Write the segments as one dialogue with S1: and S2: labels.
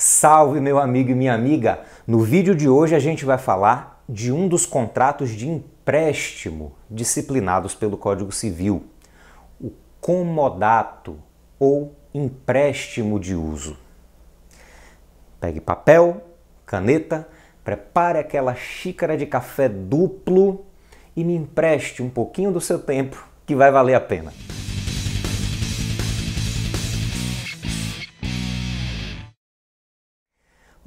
S1: Salve, meu amigo e minha amiga! No vídeo de hoje a gente vai falar de um dos contratos de empréstimo disciplinados pelo Código Civil, o comodato ou empréstimo de uso. Pegue papel, caneta, prepare aquela xícara de café duplo e me empreste um pouquinho do seu tempo que vai valer a pena.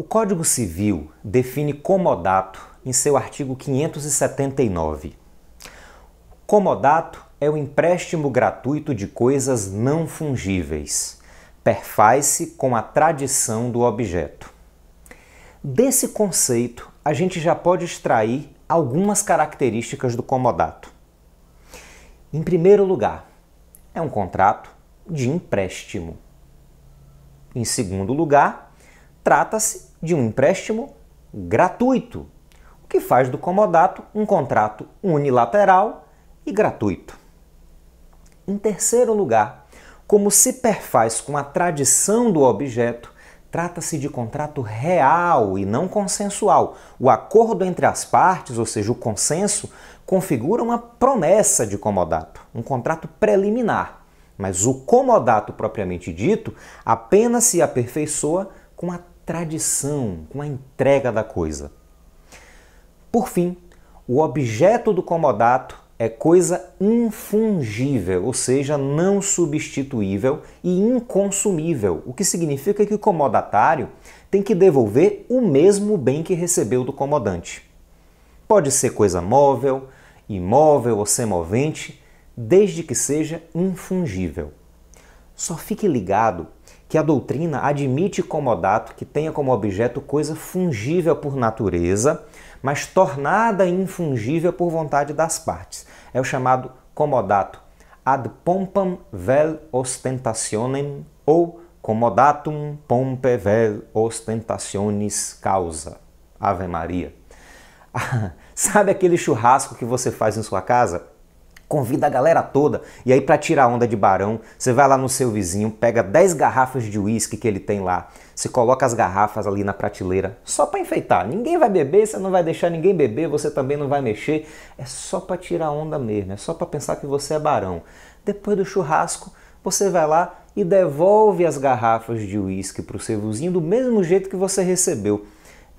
S1: O Código Civil define comodato em seu artigo 579. Comodato é o empréstimo gratuito de coisas não fungíveis. Perfaz-se com a tradição do objeto. Desse conceito, a gente já pode extrair algumas características do comodato. Em primeiro lugar, é um contrato de empréstimo. Em segundo lugar, trata-se de um empréstimo gratuito, o que faz do comodato um contrato unilateral e gratuito. Em terceiro lugar, como se perfaz com a tradição do objeto, trata-se de contrato real e não consensual. O acordo entre as partes, ou seja, o consenso, configura uma promessa de comodato, um contrato preliminar. Mas o comodato propriamente dito apenas se aperfeiçoa com a tradição, com a entrega da coisa. Por fim, o objeto do comodato é coisa infungível, ou seja, não substituível e inconsumível, o que significa que o comodatário tem que devolver o mesmo bem que recebeu do comodante. Pode ser coisa móvel, imóvel ou semovente, desde que seja infungível. Só fique ligado que a doutrina admite comodato que tenha como objeto coisa fungível por natureza, mas tornada infungível por vontade das partes. É o chamado comodato ad pompam vel ostentationem ou comodatum pompe vel ostentationis causa. Ave Maria. Sabe aquele churrasco que você faz em sua casa? Convida a galera toda. E aí, para tirar onda de barão, você vai lá no seu vizinho, pega 10 garrafas de uísque que ele tem lá, você coloca as garrafas ali na prateleira, só para enfeitar. Ninguém vai beber, você não vai deixar ninguém beber, você também não vai mexer. É só para tirar onda mesmo, é só para pensar que você é barão. Depois do churrasco, você vai lá e devolve as garrafas de uísque para o seu vizinho do mesmo jeito que você recebeu.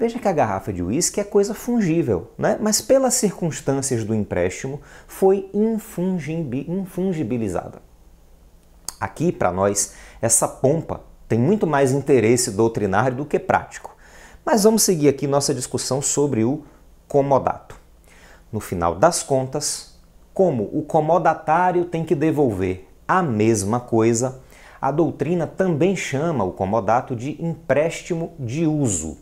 S1: Veja que a garrafa de uísque é coisa fungível, né? mas pelas circunstâncias do empréstimo foi infungibilizada. Aqui, para nós, essa pompa tem muito mais interesse doutrinário do que prático. Mas vamos seguir aqui nossa discussão sobre o comodato. No final das contas, como o comodatário tem que devolver a mesma coisa, a doutrina também chama o comodato de empréstimo de uso.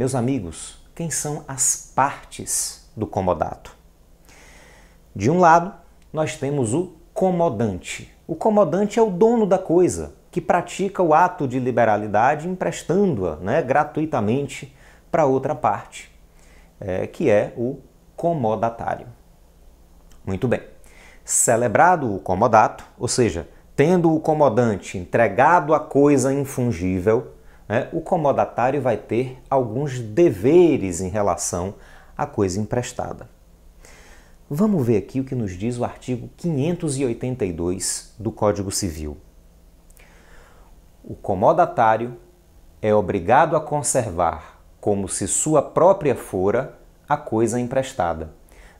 S1: Meus amigos, quem são as partes do comodato? De um lado, nós temos o comodante. O comodante é o dono da coisa, que pratica o ato de liberalidade emprestando-a né, gratuitamente para outra parte, é, que é o comodatário. Muito bem. Celebrado o comodato, ou seja, tendo o comodante entregado a coisa infungível, né, o comodatário vai ter alguns deveres em relação à coisa emprestada. Vamos ver aqui o que nos diz o artigo 582 do Código Civil. O comodatário é obrigado a conservar, como se sua própria fora, a coisa emprestada,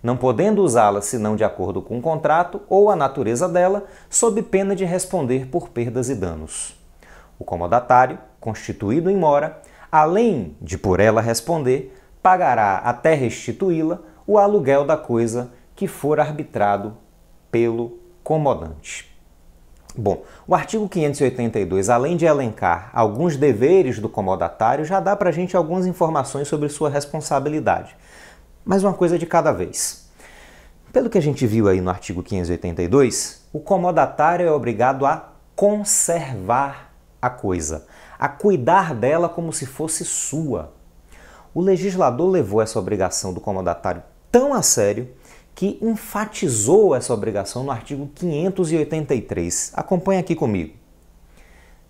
S1: não podendo usá-la senão de acordo com o contrato ou a natureza dela, sob pena de responder por perdas e danos. O comodatário constituído em mora, além de por ela responder, pagará até restituí-la o aluguel da coisa que for arbitrado pelo comodante. Bom, o artigo 582, além de elencar alguns deveres do comodatário, já dá para a gente algumas informações sobre sua responsabilidade. Mas uma coisa de cada vez. Pelo que a gente viu aí no artigo 582, o comodatário é obrigado a conservar a coisa, a cuidar dela como se fosse sua. O legislador levou essa obrigação do comodatário tão a sério que enfatizou essa obrigação no artigo 583. Acompanhe aqui comigo.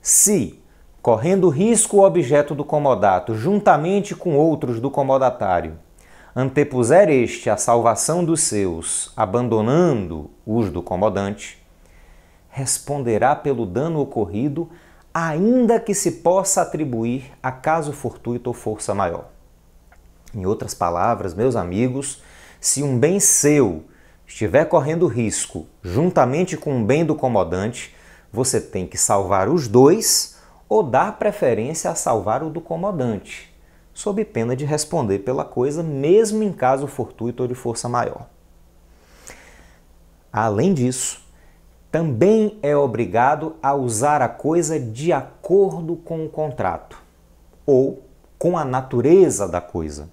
S1: Se, correndo risco o objeto do comodato, juntamente com outros do comodatário, antepuser este a salvação dos seus, abandonando os do comodante, responderá pelo dano ocorrido, ainda que se possa atribuir a caso fortuito ou força maior. Em outras palavras, meus amigos, se um bem seu estiver correndo risco juntamente com um bem do comodante, você tem que salvar os dois ou dar preferência a salvar o do comodante, sob pena de responder pela coisa, mesmo em caso fortuito ou de força maior. Além disso, também é obrigado a usar a coisa de acordo com o contrato ou com a natureza da coisa.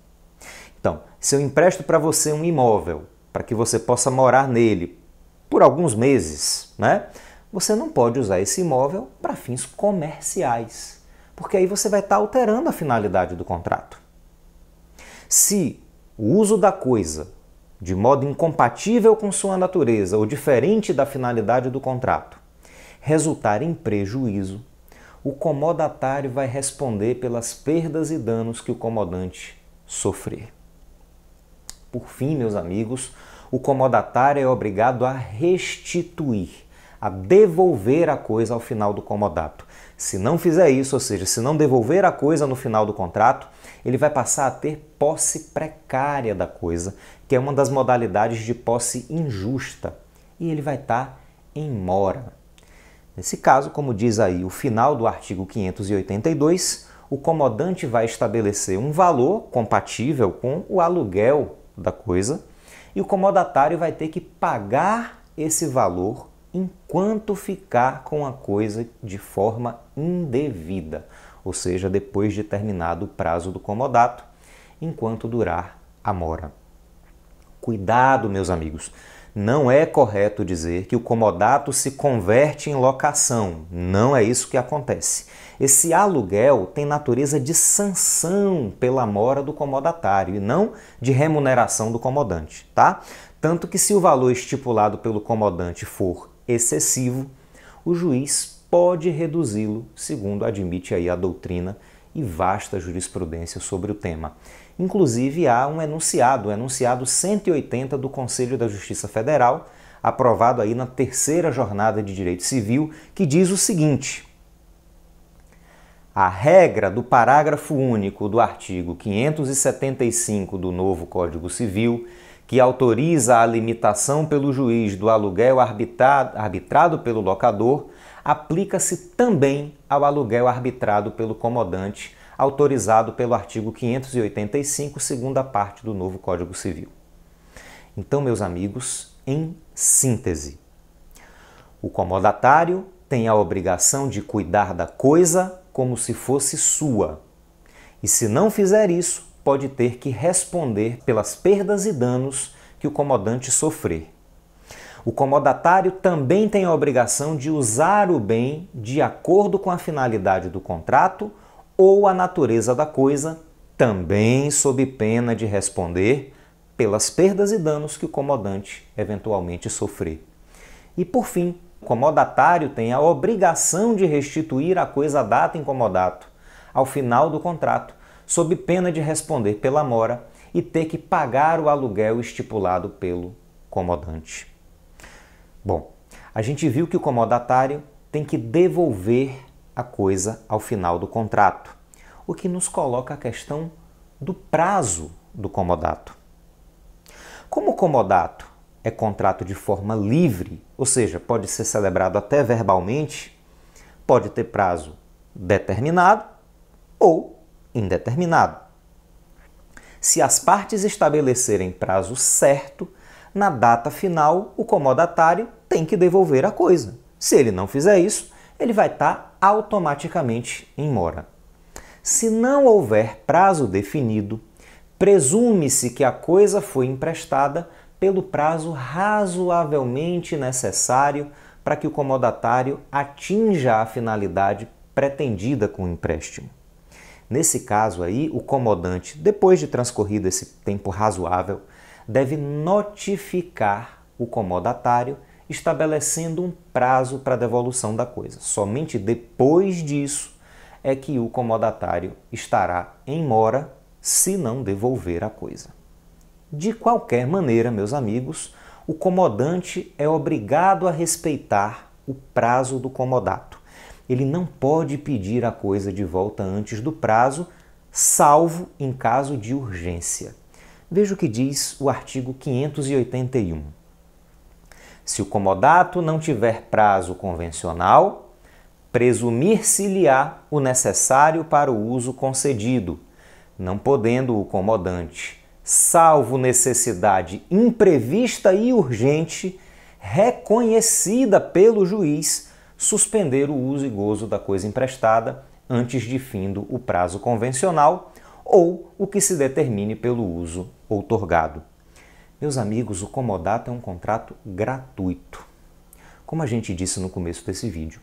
S1: Então, se eu empresto para você um imóvel para que você possa morar nele por alguns meses, né? Você não pode usar esse imóvel para fins comerciais, porque aí você vai estar tá alterando a finalidade do contrato. Se o uso da coisa de modo incompatível com sua natureza ou diferente da finalidade do contrato, resultar em prejuízo, o comodatário vai responder pelas perdas e danos que o comodante sofrer. Por fim, meus amigos, o comodatário é obrigado a restituir, a devolver a coisa ao final do comodato. Se não fizer isso, ou seja, se não devolver a coisa no final do contrato, ele vai passar a ter posse precária da coisa, que é uma das modalidades de posse injusta, e ele vai estar tá em mora. Nesse caso, como diz aí o final do artigo 582, o comodante vai estabelecer um valor compatível com o aluguel da coisa e o comodatário vai ter que pagar esse valor enquanto ficar com a coisa de forma indevida, ou seja, depois de terminado o prazo do comodato, enquanto durar a mora. Cuidado, meus amigos, não é correto dizer que o comodato se converte em locação. Não é isso que acontece. Esse aluguel tem natureza de sanção pela mora do comodatário e não de remuneração do comodante, tá? Tanto que se o valor estipulado pelo comodante for excessivo, o juiz pode reduzi-lo, segundo admite aí a doutrina e vasta jurisprudência sobre o tema. Inclusive há um enunciado, o enunciado 180 do Conselho da Justiça Federal, aprovado aí na terceira jornada de direito civil, que diz o seguinte: a regra do parágrafo único do artigo 575 do novo Código Civil, que autoriza a limitação pelo juiz do aluguel arbitrado, arbitrado pelo locador, aplica-se também ao aluguel arbitrado pelo comodante, autorizado pelo artigo 585, segunda parte do novo Código Civil. Então, meus amigos, em síntese, o comodatário tem a obrigação de cuidar da coisa como se fosse sua. E se não fizer isso, pode ter que responder pelas perdas e danos que o comodante sofrer. O comodatário também tem a obrigação de usar o bem de acordo com a finalidade do contrato ou a natureza da coisa, também sob pena de responder pelas perdas e danos que o comodante eventualmente sofrer. E por fim, o comodatário tem a obrigação de restituir a coisa data em comodato ao final do contrato, sob pena de responder pela mora e ter que pagar o aluguel estipulado pelo comodante. Bom, a gente viu que o comodatário tem que devolver a coisa ao final do contrato, o que nos coloca a questão do prazo do comodato. Como o comodato é contrato de forma livre, ou seja, pode ser celebrado até verbalmente, pode ter prazo determinado ou indeterminado. Se as partes estabelecerem prazo certo, na data final o comodatário tem que devolver a coisa. Se ele não fizer isso, ele vai estar automaticamente em mora. Se não houver prazo definido, presume-se que a coisa foi emprestada pelo prazo razoavelmente necessário para que o comodatário atinja a finalidade pretendida com o empréstimo. Nesse caso aí, o comodante, depois de transcorrido esse tempo razoável, deve notificar o comodatário estabelecendo um prazo para devolução da coisa. Somente depois disso é que o comodatário estará em mora se não devolver a coisa. De qualquer maneira, meus amigos, o comodante é obrigado a respeitar o prazo do comodato. Ele não pode pedir a coisa de volta antes do prazo, salvo em caso de urgência. Veja o que diz o artigo 581. Se o comodato não tiver prazo convencional, presumir-se-lhe-á o necessário para o uso concedido, não podendo o comodante, salvo necessidade imprevista e urgente, reconhecida pelo juiz, suspender o uso e gozo da coisa emprestada antes de findo o prazo convencional ou o que se determine pelo uso outorgado. Meus amigos, o comodato é um contrato gratuito, como a gente disse no começo desse vídeo.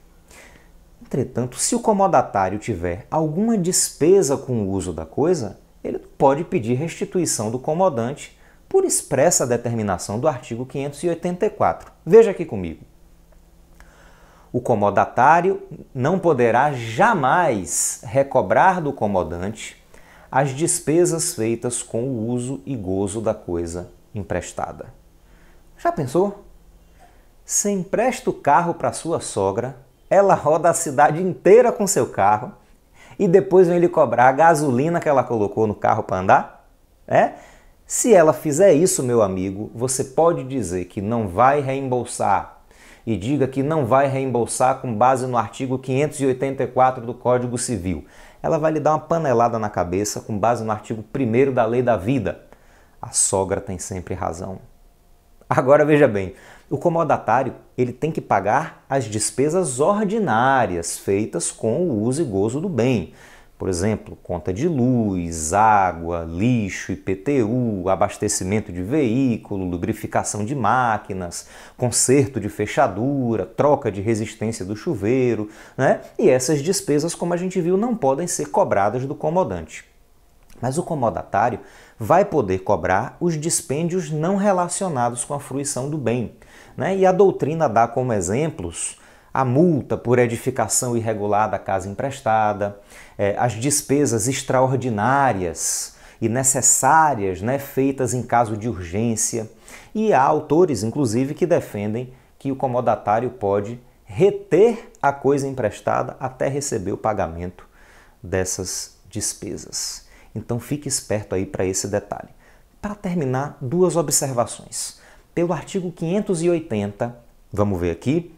S1: Entretanto, se o comodatário tiver alguma despesa com o uso da coisa, ele pode pedir restituição do comodante por expressa determinação do artigo 584. Veja aqui comigo. O comodatário não poderá jamais recobrar do comodante as despesas feitas com o uso e gozo da coisa emprestada. Já pensou? Você empresta o carro para sua sogra, ela roda a cidade inteira com seu carro e depois vem lhe cobrar a gasolina que ela colocou no carro para andar? É? Se ela fizer isso, meu amigo, você pode dizer que não vai reembolsar e diga que não vai reembolsar com base no artigo 584 do Código Civil. Ela vai lhe dar uma panelada na cabeça com base no artigo 1 da Lei da Vida. A sogra tem sempre razão. Agora veja bem, o comodatário ele tem que pagar as despesas ordinárias feitas com o uso e gozo do bem. Por exemplo, conta de luz, água, lixo, IPTU, abastecimento de veículo, lubrificação de máquinas, conserto de fechadura, troca de resistência do chuveiro, né? E essas despesas, como a gente viu, não podem ser cobradas do comodante. Mas o comodatário vai poder cobrar os dispêndios não relacionados com a fruição do bem. Né? E a doutrina dá como exemplos a multa por edificação irregular da casa emprestada, é, as despesas extraordinárias e necessárias né, feitas em caso de urgência. E há autores, inclusive, que defendem que o comodatário pode reter a coisa emprestada até receber o pagamento dessas despesas. Então fique esperto aí para esse detalhe. Para terminar, duas observações. Pelo artigo 580, vamos ver aqui,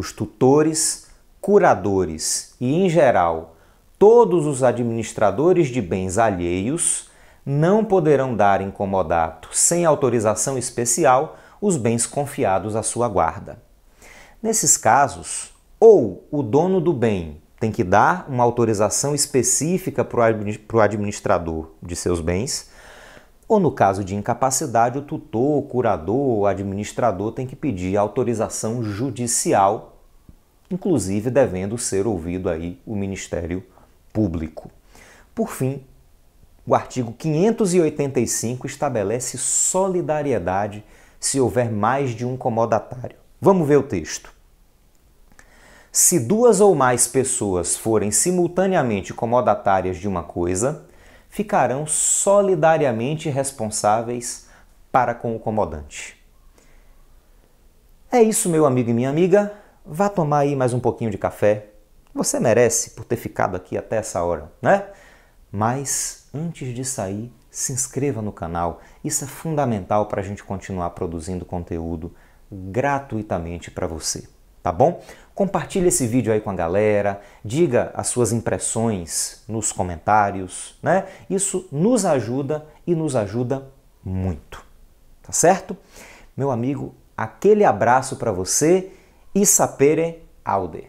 S1: os tutores, curadores e, em geral, todos os administradores de bens alheios não poderão dar em comodato, sem autorização especial, os bens confiados à sua guarda. Nesses casos, ou o dono do bem tem que dar uma autorização específica para o administrador de seus bens, ou no caso de incapacidade, o tutor, curador, o administrador tem que pedir autorização judicial, inclusive devendo ser ouvido aí o Ministério Público. Por fim, o artigo 585 estabelece solidariedade se houver mais de um comodatário. Vamos ver o texto. Se duas ou mais pessoas forem simultaneamente comodatárias de uma coisa, ficarão solidariamente responsáveis para com o comodante. É isso, meu amigo e minha amiga. Vá tomar aí mais um pouquinho de café. Você merece por ter ficado aqui até essa hora, né? Mas antes de sair, se inscreva no canal. Isso é fundamental para a gente continuar produzindo conteúdo gratuitamente para você tá bom? Compartilhe esse vídeo aí com a galera, diga as suas impressões nos comentários, né? Isso nos ajuda e nos ajuda muito, tá certo? Meu amigo, aquele abraço para você e sapere aude.